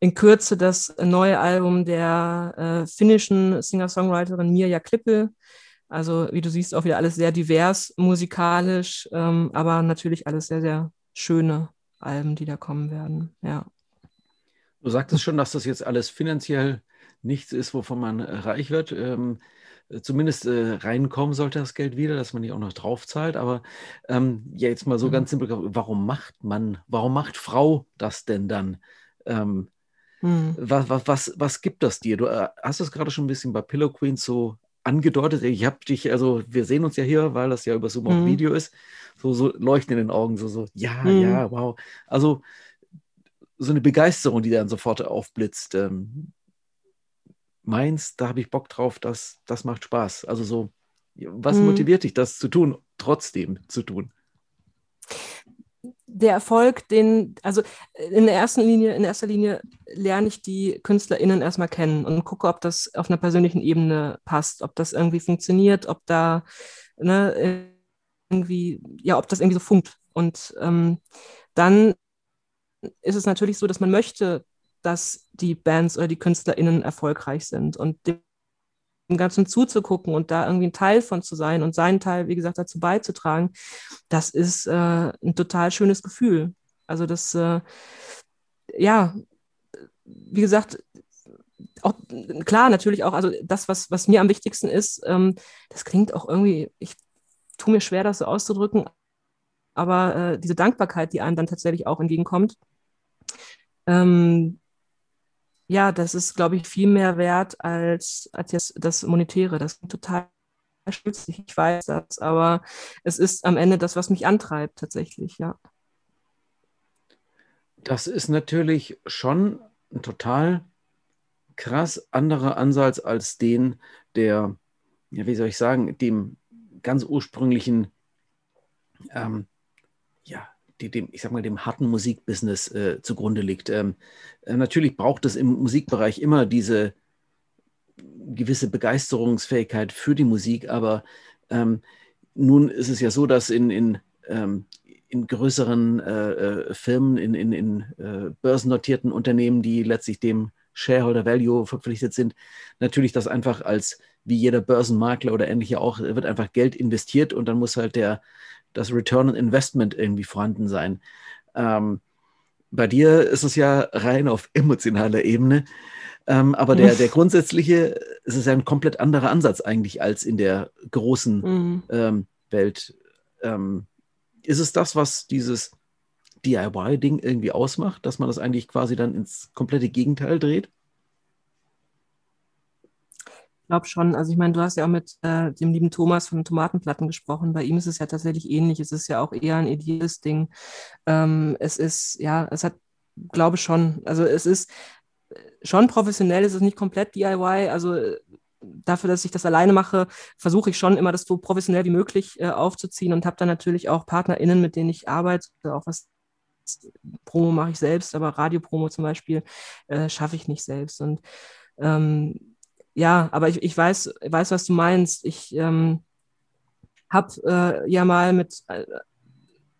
in Kürze das neue Album der äh, finnischen Singer-Songwriterin Mirja Klippel. Also wie du siehst, auch wieder alles sehr divers musikalisch, ähm, aber natürlich alles sehr, sehr schöne Alben, die da kommen werden. Ja. Du sagtest schon, dass das jetzt alles finanziell nichts ist, wovon man reich wird. Ähm, zumindest äh, reinkommen sollte das Geld wieder, dass man nicht auch noch drauf zahlt. Aber ähm, ja, jetzt mal so mhm. ganz simpel, warum macht man, warum macht Frau das denn dann? Ähm, hm. Was, was, was, was gibt das dir? Du äh, hast es gerade schon ein bisschen bei Pillow Queens so angedeutet. Ich habe dich, also wir sehen uns ja hier, weil das ja über Zoom hm. auf Video ist, so, so leuchten in den Augen, so, so, ja, hm. ja, wow. Also so eine Begeisterung, die dann sofort aufblitzt. Ähm, meins, da habe ich Bock drauf, das, das macht Spaß. Also so, was hm. motiviert dich, das zu tun, trotzdem zu tun? Der Erfolg, den, also in der ersten Linie, in erster Linie lerne ich die KünstlerInnen erstmal kennen und gucke, ob das auf einer persönlichen Ebene passt, ob das irgendwie funktioniert, ob da ne, irgendwie, ja, ob das irgendwie so funkt. Und ähm, dann ist es natürlich so, dass man möchte, dass die Bands oder die KünstlerInnen erfolgreich sind. Und dem Ganzen zuzugucken und da irgendwie ein Teil von zu sein und seinen Teil, wie gesagt, dazu beizutragen, das ist äh, ein total schönes Gefühl. Also das, äh, ja, wie gesagt, auch, klar, natürlich auch, also das, was, was mir am wichtigsten ist, ähm, das klingt auch irgendwie, ich tue mir schwer, das so auszudrücken, aber äh, diese Dankbarkeit, die einem dann tatsächlich auch entgegenkommt, ähm, ja, das ist, glaube ich, viel mehr wert als, als jetzt das Monetäre. Das ist total schützlich, ich weiß das, aber es ist am Ende das, was mich antreibt, tatsächlich, ja. Das ist natürlich schon ein total krass anderer Ansatz als den der, ja, wie soll ich sagen, dem ganz ursprünglichen ähm, ja, die dem, ich sag mal, dem harten Musikbusiness äh, zugrunde liegt. Ähm, äh, natürlich braucht es im Musikbereich immer diese gewisse Begeisterungsfähigkeit für die Musik, aber ähm, nun ist es ja so, dass in, in, ähm, in größeren äh, äh Firmen, in, in, in äh, börsennotierten Unternehmen, die letztlich dem Shareholder Value verpflichtet sind, natürlich das einfach als wie jeder Börsenmakler oder ähnliche auch, wird einfach Geld investiert und dann muss halt der, das Return on Investment irgendwie vorhanden sein. Ähm, bei dir ist es ja rein auf emotionaler Ebene. Ähm, aber der, der grundsätzliche, es ist ja ein komplett anderer Ansatz eigentlich als in der großen mhm. ähm, Welt. Ähm, ist es das, was dieses DIY-Ding irgendwie ausmacht, dass man das eigentlich quasi dann ins komplette Gegenteil dreht? Glaube schon. Also ich meine, du hast ja auch mit äh, dem lieben Thomas von Tomatenplatten gesprochen. Bei ihm ist es ja tatsächlich ähnlich. Es ist ja auch eher ein ideelles Ding. Ähm, es ist, ja, es hat, glaube schon, also es ist schon professionell, es ist nicht komplett DIY. Also äh, dafür, dass ich das alleine mache, versuche ich schon immer, das so professionell wie möglich äh, aufzuziehen und habe dann natürlich auch PartnerInnen, mit denen ich arbeite, auch was Promo mache ich selbst, aber Radiopromo zum Beispiel äh, schaffe ich nicht selbst. Und ähm, ja, aber ich, ich weiß, weiß, was du meinst. Ich ähm, habe äh, ja mal mit äh,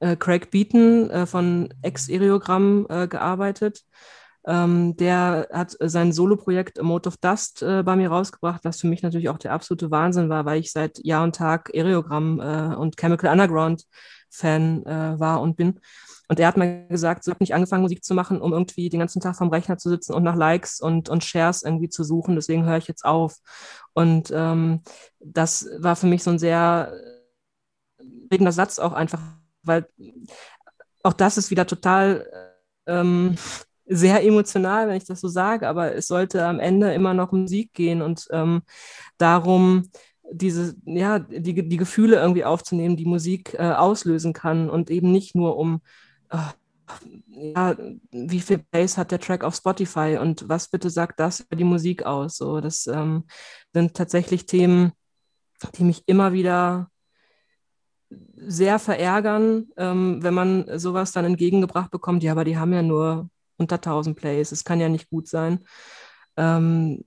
äh Craig Beaton äh, von Ex-Eriogramm äh, gearbeitet. Ähm, der hat sein Solo-Projekt Mode of Dust äh, bei mir rausgebracht, was für mich natürlich auch der absolute Wahnsinn war, weil ich seit Jahr und Tag Aerogramm äh, und Chemical Underground Fan war und bin. Und er hat mir gesagt, so habe nicht angefangen, Musik zu machen, um irgendwie den ganzen Tag vom Rechner zu sitzen und nach Likes und, und Shares irgendwie zu suchen. Deswegen höre ich jetzt auf. Und ähm, das war für mich so ein sehr regender Satz auch einfach, weil auch das ist wieder total ähm, sehr emotional, wenn ich das so sage, aber es sollte am Ende immer noch Musik gehen und ähm, darum, diese, ja, die, die Gefühle irgendwie aufzunehmen, die Musik äh, auslösen kann und eben nicht nur um ja, wie viel Bass hat der Track auf Spotify und was bitte sagt das über die Musik aus? So, das ähm, sind tatsächlich Themen, die mich immer wieder sehr verärgern, ähm, wenn man sowas dann entgegengebracht bekommt. Ja, aber die haben ja nur unter 1000 Plays, es kann ja nicht gut sein. Ähm,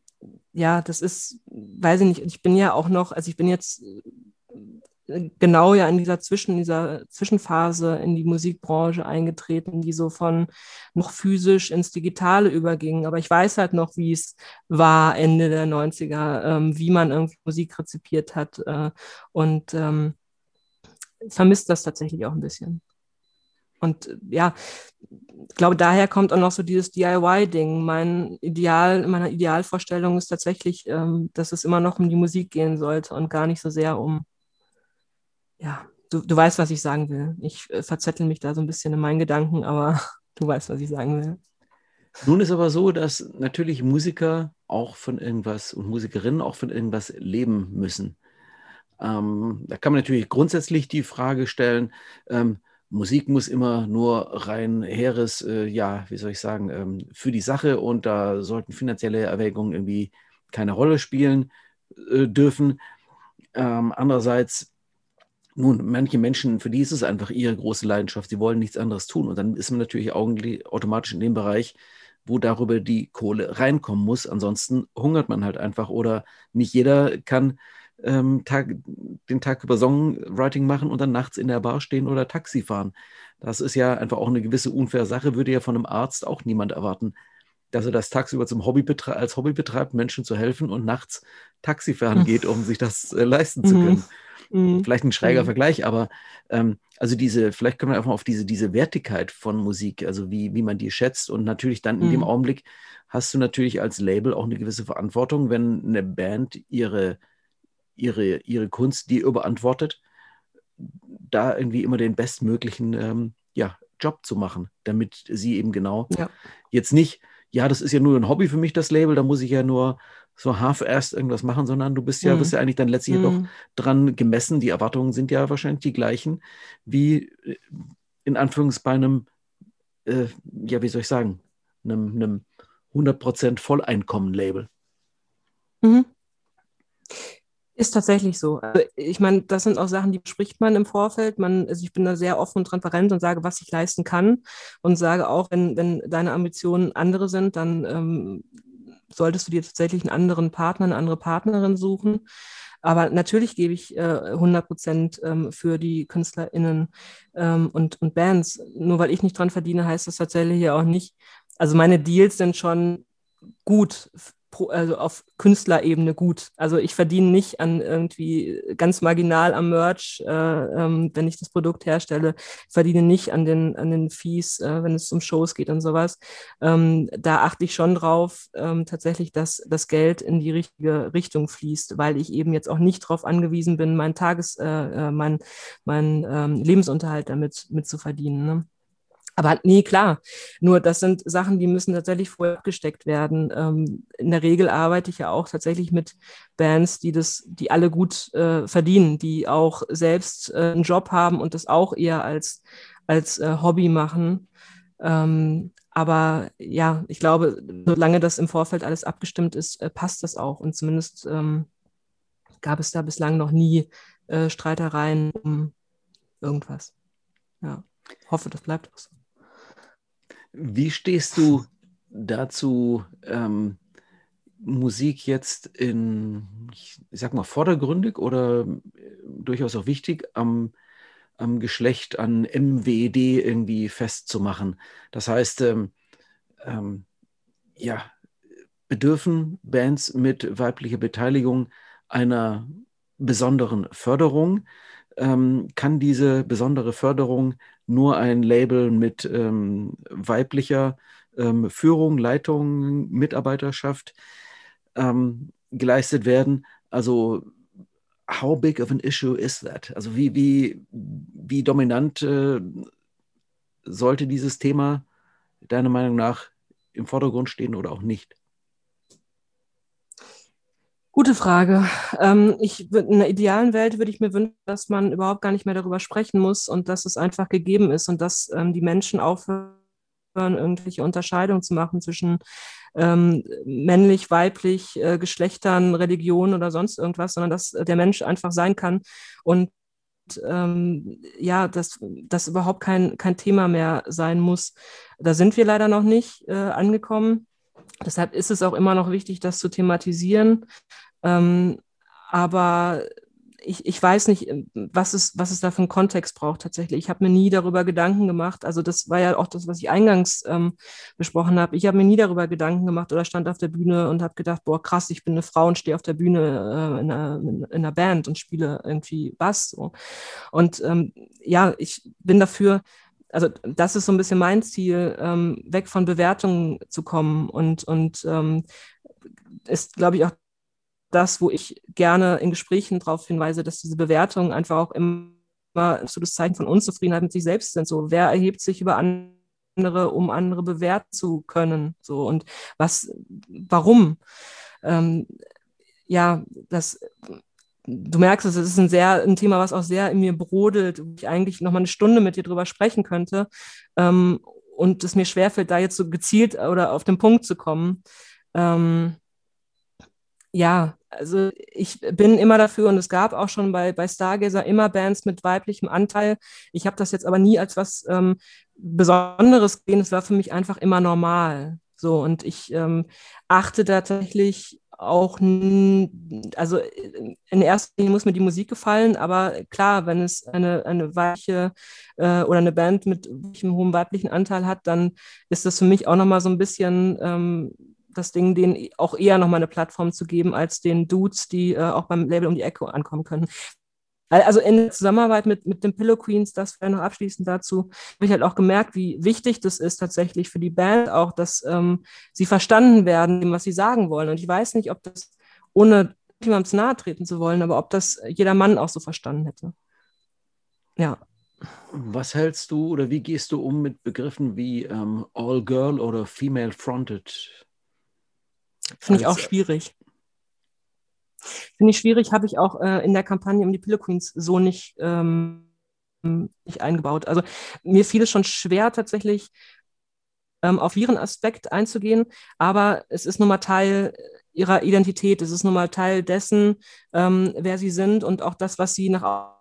ja, das ist, weiß ich nicht, ich bin ja auch noch, also ich bin jetzt genau ja in dieser Zwischen, dieser Zwischenphase in die Musikbranche eingetreten, die so von noch physisch ins Digitale überging. Aber ich weiß halt noch, wie es war Ende der 90er, ähm, wie man irgendwie Musik rezipiert hat äh, und ähm, vermisst das tatsächlich auch ein bisschen. Und äh, ja, ich glaube, daher kommt auch noch so dieses DIY-Ding. Mein Ideal, meine Idealvorstellung ist tatsächlich, ähm, dass es immer noch um die Musik gehen sollte und gar nicht so sehr um ja, du, du weißt, was ich sagen will. Ich äh, verzettel mich da so ein bisschen in meinen Gedanken, aber du weißt, was ich sagen will. Nun ist aber so, dass natürlich Musiker auch von irgendwas und Musikerinnen auch von irgendwas leben müssen. Ähm, da kann man natürlich grundsätzlich die Frage stellen, ähm, Musik muss immer nur rein heres, äh, ja, wie soll ich sagen, ähm, für die Sache und da sollten finanzielle Erwägungen irgendwie keine Rolle spielen äh, dürfen. Ähm, andererseits nun, manche Menschen, für die ist es einfach ihre große Leidenschaft, sie wollen nichts anderes tun. Und dann ist man natürlich automatisch in dem Bereich, wo darüber die Kohle reinkommen muss. Ansonsten hungert man halt einfach. Oder nicht jeder kann ähm, Tag, den Tag über Songwriting machen und dann nachts in der Bar stehen oder Taxi fahren. Das ist ja einfach auch eine gewisse unfaire Sache, würde ja von einem Arzt auch niemand erwarten, dass er das tagsüber zum Hobby als Hobby betreibt, Menschen zu helfen und nachts Taxi fahren hm. geht, um sich das äh, leisten zu mhm. können. Mhm. Vielleicht ein schräger mhm. Vergleich, aber ähm, also diese, vielleicht können wir einfach auf diese, diese Wertigkeit von Musik, also wie, wie man die schätzt und natürlich dann in mhm. dem Augenblick hast du natürlich als Label auch eine gewisse Verantwortung, wenn eine Band ihre, ihre, ihre Kunst dir überantwortet, da irgendwie immer den bestmöglichen ähm, ja, Job zu machen, damit sie eben genau ja. jetzt nicht, ja, das ist ja nur ein Hobby für mich, das Label, da muss ich ja nur so half-assed irgendwas machen, sondern du bist ja, mhm. wirst ja eigentlich dann letztlich mhm. doch dran gemessen. Die Erwartungen sind ja wahrscheinlich die gleichen wie äh, in Anführungszeichen äh, ja, wie soll ich sagen, einem, einem 100% Volleinkommen-Label. Mhm. Ist tatsächlich so. Also ich meine, das sind auch Sachen, die bespricht man im Vorfeld. Man, also ich bin da sehr offen und transparent und sage, was ich leisten kann und sage auch, wenn, wenn deine Ambitionen andere sind, dann ähm, solltest du dir tatsächlich einen anderen Partner, eine andere Partnerin suchen. Aber natürlich gebe ich äh, 100 Prozent ähm, für die KünstlerInnen ähm, und, und Bands. Nur weil ich nicht dran verdiene, heißt das tatsächlich ja auch nicht. Also meine Deals sind schon gut also auf Künstlerebene gut. Also ich verdiene nicht an irgendwie ganz marginal am Merch, äh, ähm, wenn ich das Produkt herstelle, ich verdiene nicht an den, an den Fees, äh, wenn es um Shows geht und sowas. Ähm, da achte ich schon drauf, ähm, tatsächlich, dass das Geld in die richtige Richtung fließt, weil ich eben jetzt auch nicht darauf angewiesen bin, meinen Tages, äh, äh mein, mein ähm, Lebensunterhalt damit mit zu verdienen. Ne? Aber nee, klar. Nur das sind Sachen, die müssen tatsächlich vorher abgesteckt werden. Ähm, in der Regel arbeite ich ja auch tatsächlich mit Bands, die das, die alle gut äh, verdienen, die auch selbst äh, einen Job haben und das auch eher als, als äh, Hobby machen. Ähm, aber ja, ich glaube, solange das im Vorfeld alles abgestimmt ist, äh, passt das auch. Und zumindest ähm, gab es da bislang noch nie äh, Streitereien um irgendwas. Ja, hoffe, das bleibt auch so. Wie stehst du dazu, ähm, Musik jetzt in, ich sag mal, vordergründig oder äh, durchaus auch wichtig am, am Geschlecht, an MWD irgendwie festzumachen? Das heißt, ähm, ähm, ja, bedürfen Bands mit weiblicher Beteiligung einer besonderen Förderung? Ähm, kann diese besondere Förderung nur ein Label mit ähm, weiblicher ähm, Führung, Leitung, Mitarbeiterschaft ähm, geleistet werden. Also how big of an issue is that? Also wie, wie, wie dominant äh, sollte dieses Thema deiner Meinung nach im Vordergrund stehen oder auch nicht? Gute Frage. Ähm, ich, in einer idealen Welt würde ich mir wünschen, dass man überhaupt gar nicht mehr darüber sprechen muss und dass es einfach gegeben ist und dass ähm, die Menschen aufhören, irgendwelche Unterscheidungen zu machen zwischen ähm, männlich, weiblich, äh, Geschlechtern, Religion oder sonst irgendwas, sondern dass der Mensch einfach sein kann und ähm, ja, dass das überhaupt kein, kein Thema mehr sein muss. Da sind wir leider noch nicht äh, angekommen. Deshalb ist es auch immer noch wichtig, das zu thematisieren. Ähm, aber ich, ich weiß nicht, was es, was es da für einen Kontext braucht tatsächlich. Ich habe mir nie darüber Gedanken gemacht. Also das war ja auch das, was ich eingangs ähm, besprochen habe. Ich habe mir nie darüber Gedanken gemacht oder stand auf der Bühne und habe gedacht, boah, krass, ich bin eine Frau und stehe auf der Bühne äh, in, einer, in, einer, Band und spiele irgendwie Bass. So. Und ähm, ja, ich bin dafür, also das ist so ein bisschen mein Ziel, ähm, weg von Bewertungen zu kommen und, und ähm, ist, glaube ich, auch das, wo ich gerne in Gesprächen darauf hinweise, dass diese Bewertungen einfach auch immer so das Zeichen von Unzufriedenheit mit sich selbst sind. So, wer erhebt sich über andere, um andere bewerten zu können? So, und was, warum? Ähm, ja, das du merkst, es ist ein sehr ein Thema, was auch sehr in mir brodelt, wo ich eigentlich noch mal eine Stunde mit dir drüber sprechen könnte. Ähm, und es mir schwerfällt, da jetzt so gezielt oder auf den Punkt zu kommen. Ähm, ja, also ich bin immer dafür und es gab auch schon bei, bei Stargazer immer Bands mit weiblichem Anteil. Ich habe das jetzt aber nie als was ähm, Besonderes gesehen. Es war für mich einfach immer normal. So, und ich ähm, achte da tatsächlich auch, also in erster Linie muss mir die Musik gefallen, aber klar, wenn es eine, eine weiche äh, oder eine Band mit einem hohen weiblichen Anteil hat, dann ist das für mich auch nochmal so ein bisschen ähm, das Ding, denen auch eher nochmal eine Plattform zu geben, als den Dudes, die äh, auch beim Label um die Ecke ankommen können. Also in der Zusammenarbeit mit, mit den Pillow Queens, das wäre noch abschließend dazu, habe ich halt auch gemerkt, wie wichtig das ist tatsächlich für die Band auch, dass ähm, sie verstanden werden, was sie sagen wollen. Und ich weiß nicht, ob das, ohne jemandem nahe treten zu wollen, aber ob das jeder Mann auch so verstanden hätte. Ja. Was hältst du oder wie gehst du um mit Begriffen wie ähm, All Girl oder Female Fronted? Finde ich auch schwierig. Finde ich schwierig, habe ich auch äh, in der Kampagne um die Pillow Queens so nicht, ähm, nicht eingebaut. Also mir fiel es schon schwer, tatsächlich ähm, auf ihren Aspekt einzugehen, aber es ist nun mal Teil ihrer Identität, es ist nun mal Teil dessen, ähm, wer sie sind und auch das, was sie nach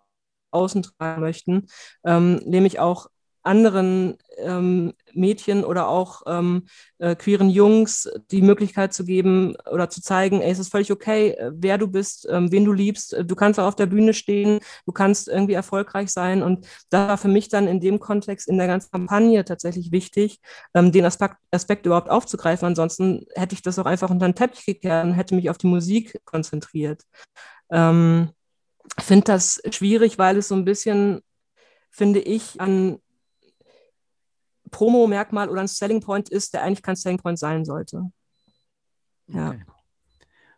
außen tragen möchten, ähm, nämlich auch anderen ähm, Mädchen oder auch ähm, äh, queeren Jungs die Möglichkeit zu geben oder zu zeigen, ey, es ist völlig okay, äh, wer du bist, ähm, wen du liebst. Du kannst auch auf der Bühne stehen, du kannst irgendwie erfolgreich sein. Und da war für mich dann in dem Kontext in der ganzen Kampagne tatsächlich wichtig, ähm, den Aspekt, Aspekt überhaupt aufzugreifen. Ansonsten hätte ich das auch einfach unter den Teppich gekehrt und hätte mich auf die Musik konzentriert. Ähm, finde das schwierig, weil es so ein bisschen, finde ich, an Promo-Merkmal oder ein Selling Point ist, der eigentlich kein Selling Point sein sollte. Ja. Okay.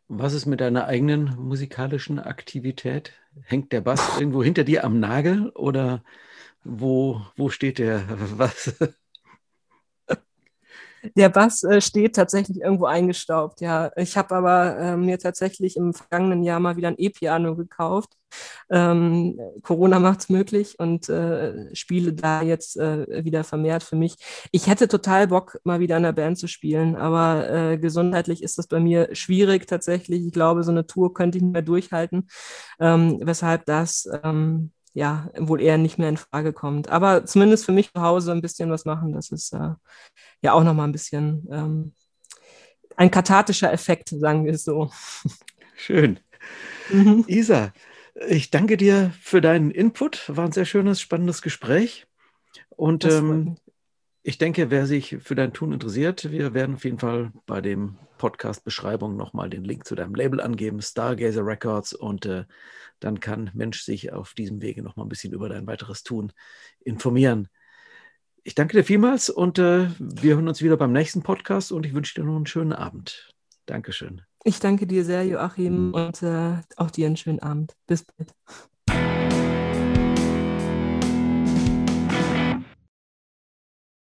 Was ist mit deiner eigenen musikalischen Aktivität? Hängt der Bass irgendwo hinter dir am Nagel oder wo, wo steht der? Was? Der Bass äh, steht tatsächlich irgendwo eingestaubt, ja. Ich habe aber äh, mir tatsächlich im vergangenen Jahr mal wieder ein E-Piano gekauft. Ähm, Corona macht es möglich und äh, spiele da jetzt äh, wieder vermehrt für mich. Ich hätte total Bock, mal wieder in der Band zu spielen, aber äh, gesundheitlich ist das bei mir schwierig tatsächlich. Ich glaube, so eine Tour könnte ich nicht mehr durchhalten, ähm, weshalb das ähm, ja wohl eher nicht mehr in Frage kommt. Aber zumindest für mich zu Hause ein bisschen was machen, das ist äh, ja auch nochmal ein bisschen ähm, ein kathartischer Effekt, sagen wir es so. Schön. Mhm. Isa, ich danke dir für deinen Input. War ein sehr schönes, spannendes Gespräch. Und ähm, ich denke, wer sich für dein Tun interessiert, wir werden auf jeden Fall bei dem Podcast-Beschreibung nochmal den Link zu deinem Label angeben, Stargazer Records. Und äh, dann kann Mensch sich auf diesem Wege nochmal ein bisschen über dein weiteres Tun informieren. Ich danke dir vielmals und äh, wir hören uns wieder beim nächsten Podcast und ich wünsche dir noch einen schönen Abend. Dankeschön. Ich danke dir sehr, Joachim, und äh, auch dir einen schönen Abend. Bis bald.